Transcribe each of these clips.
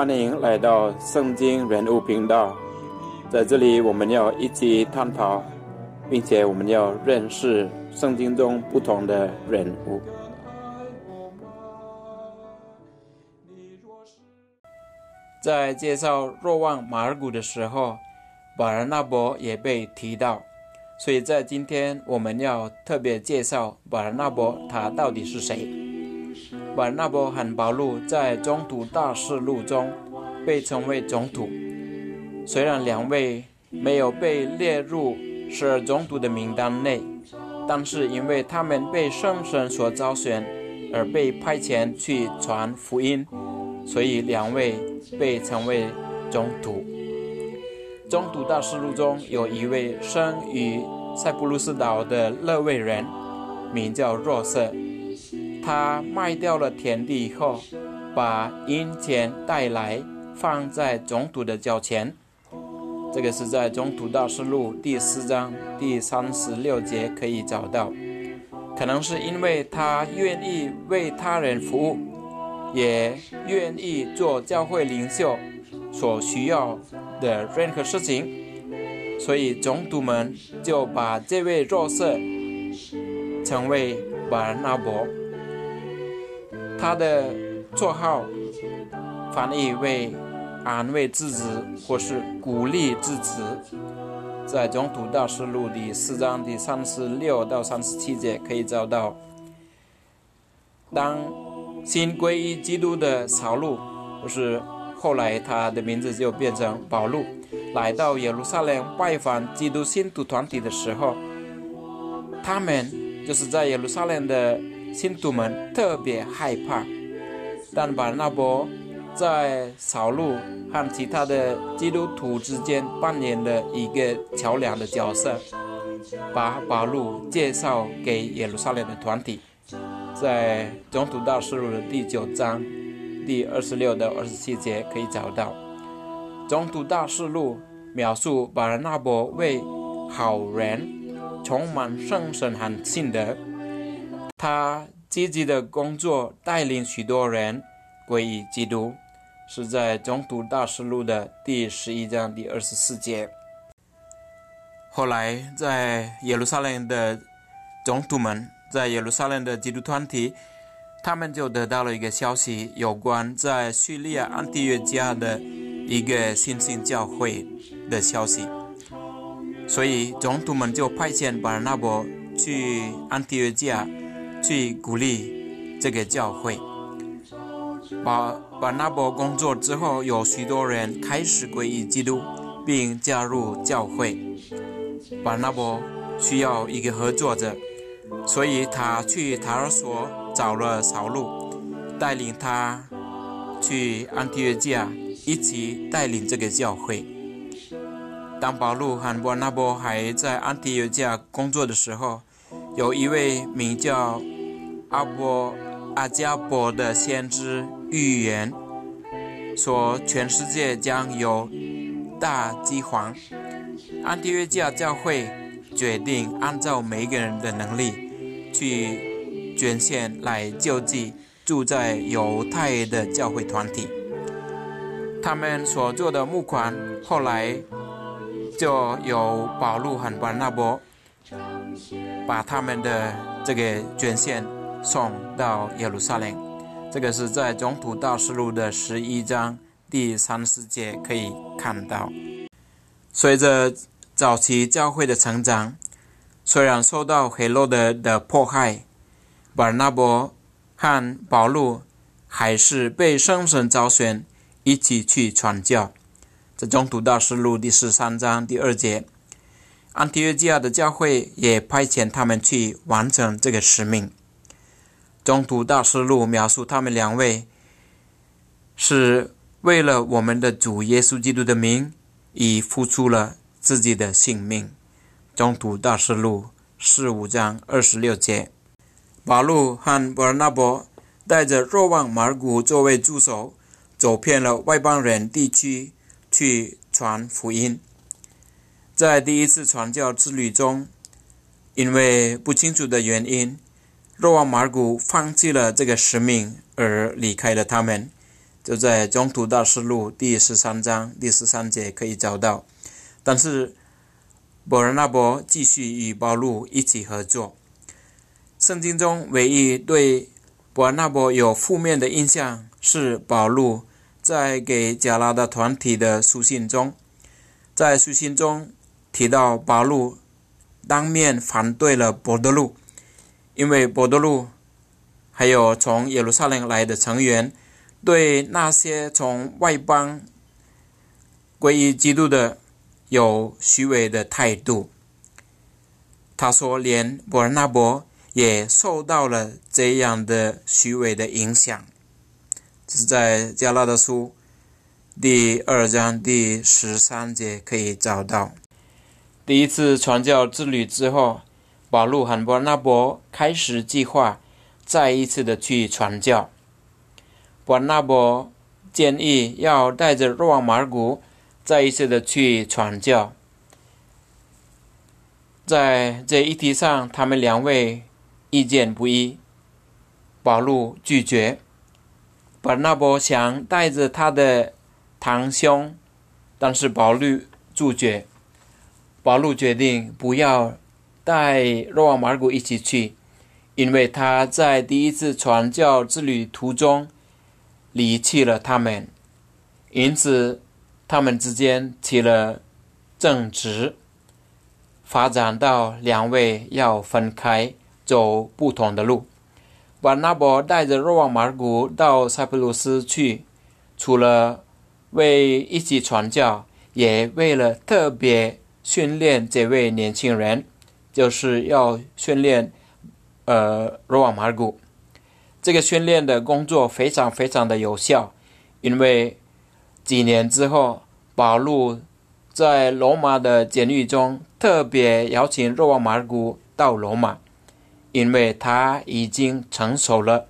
欢迎来到圣经人物频道。在这里，我们要一起探讨，并且我们要认识圣经中不同的人物。在介绍若望马尔谷的时候，巴尔纳伯也被提到，所以在今天我们要特别介绍巴尔纳伯，他到底是谁。巴纳伯和保禄在中土大事录中被称为中土。虽然两位没有被列入十二中途的名单内，但是因为他们被圣神所招选而被派遣去传福音，所以两位被称为中土。中土大事录中有一位生于塞浦路斯岛的勒卫人，名叫若瑟。他卖掉了田地以后，把银钱带来放在总督的脚前。这个是在《中途大事录》第四章第三十六节可以找到。可能是因为他愿意为他人服务，也愿意做教会领袖所需要的任何事情，所以总督们就把这位弱色称为巴尔纳伯。他的绰号翻译为“安慰之子”或是“鼓励之子”。在《中途大师录》第四章第三十六到三十七节可以找到。当新皈依基督的扫路，或是后来他的名字就变成保禄，来到耶路撒冷拜访基督信徒团体的时候，他们就是在耶路撒冷的。信徒们特别害怕，但巴纳伯在扫路和其他的基督徒之间扮演了一个桥梁的角色，把保路介绍给耶路撒冷的团体。在《中途大事录》的第九章第二十六到二十七节可以找到，《中途大事录》描述巴纳伯为好人，充满圣神和信德。他积极的工作，带领许多人归于基督，是在《中途大事录》的第十一章第二十四节。后来，在耶路撒冷的总督们，在耶路撒冷的基督团体，他们就得到了一个消息，有关在叙利亚安提约加的一个新兴教会的消息，所以总督们就派遣巴尔纳伯去安提约加。去鼓励这个教会。把把那波工作之后，有许多人开始皈依基督，并加入教会。把那波需要一个合作者，所以他去塔尔索找了扫路，带领他去安提约亚，一起带领这个教会。当保罗和巴拿波还在安提约亚工作的时候，有一位名叫阿波阿加波的先知预言，说全世界将有大饥荒。安提约亚教会决定按照每个人的能力去捐献来救济住在犹太的教会团体。他们所做的募款后来就有保禄和巴纳伯。把他们的这个捐献送到耶路撒冷，这个是在《中途大事录》的十一章第三十节可以看到。随着早期教会的成长，虽然受到黑罗德的迫害，巴尔纳伯和保禄还是被圣神招选，一起去传教。在《中途大事录》第十三章第二节。安提约基亚的教会也派遣他们去完成这个使命。中途大师录描述他们两位是为了我们的主耶稣基督的名，已付出了自己的性命。中途大师录四五章二十六节，马路和伯纳伯带着若望马古作为助手，走遍了外邦人地区去传福音。在第一次传教之旅中，因为不清楚的原因，若望马古放弃了这个使命而离开了他们。就在《中途大师录》第十三章第十三节可以找到。但是伯尔纳伯继续与保禄一起合作。圣经中唯一对伯尔纳伯有负面的印象是保禄在给加拉的团体的书信中，在书信中提到八路当面反对了伯德路，因为伯德路还有从耶路撒冷来的成员对那些从外邦归依基督的有虚伪的态度。他说，连伯尔纳伯。也受到了这样的虚伪的影响，这是在加拉的书第二章第十三节可以找到。第一次传教之旅之后，保禄和伯纳伯开始计划再一次的去传教。伯纳伯建议要带着若望马古再一次的去传教。在这一题上，他们两位。意见不一，保禄拒绝。本纳伯想带着他的堂兄，但是保禄拒绝。保禄决定不要带若望马尔古一起去，因为他在第一次传教之旅途中离弃了他们，因此他们之间起了争执，发展到两位要分开。走不同的路。瓦纳伯带着若望马尔古到塞浦路斯去，除了为一起传教，也为了特别训练这位年轻人，就是要训练呃若望马古。这个训练的工作非常非常的有效，因为几年之后，保禄在罗马的监狱中特别邀请若望马尔古到罗马。因为他已经成熟了，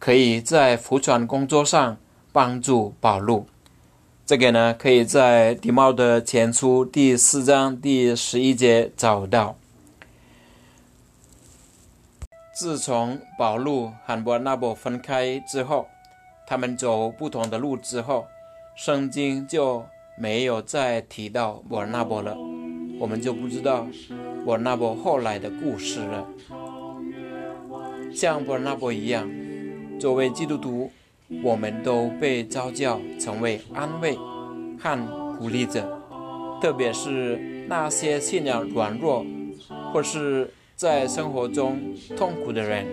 可以在服船工作上帮助保禄。这个呢，可以在《迪茂的前书》第四章第十一节找到。自从保禄和伯纳伯分开之后，他们走不同的路之后，圣经就没有再提到伯纳伯了。我们就不知道伯纳伯后来的故事了。像伯纳伯一样，作为基督徒，我们都被召叫成为安慰和鼓励者，特别是那些信仰软弱或是在生活中痛苦的人。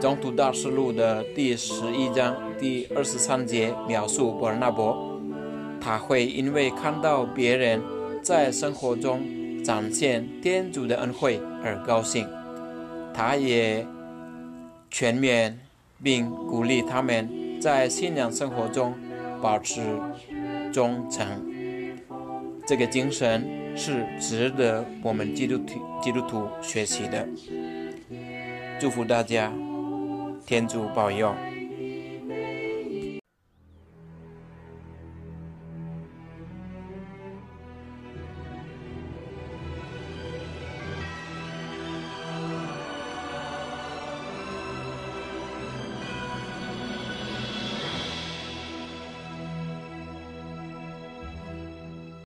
中途大师录的第十一章第二十三节描述伯尔纳伯，他会因为看到别人。在生活中展现天主的恩惠而高兴，他也全面并鼓励他们在信仰生活中保持忠诚。这个精神是值得我们基督徒基督徒学习的。祝福大家，天主保佑。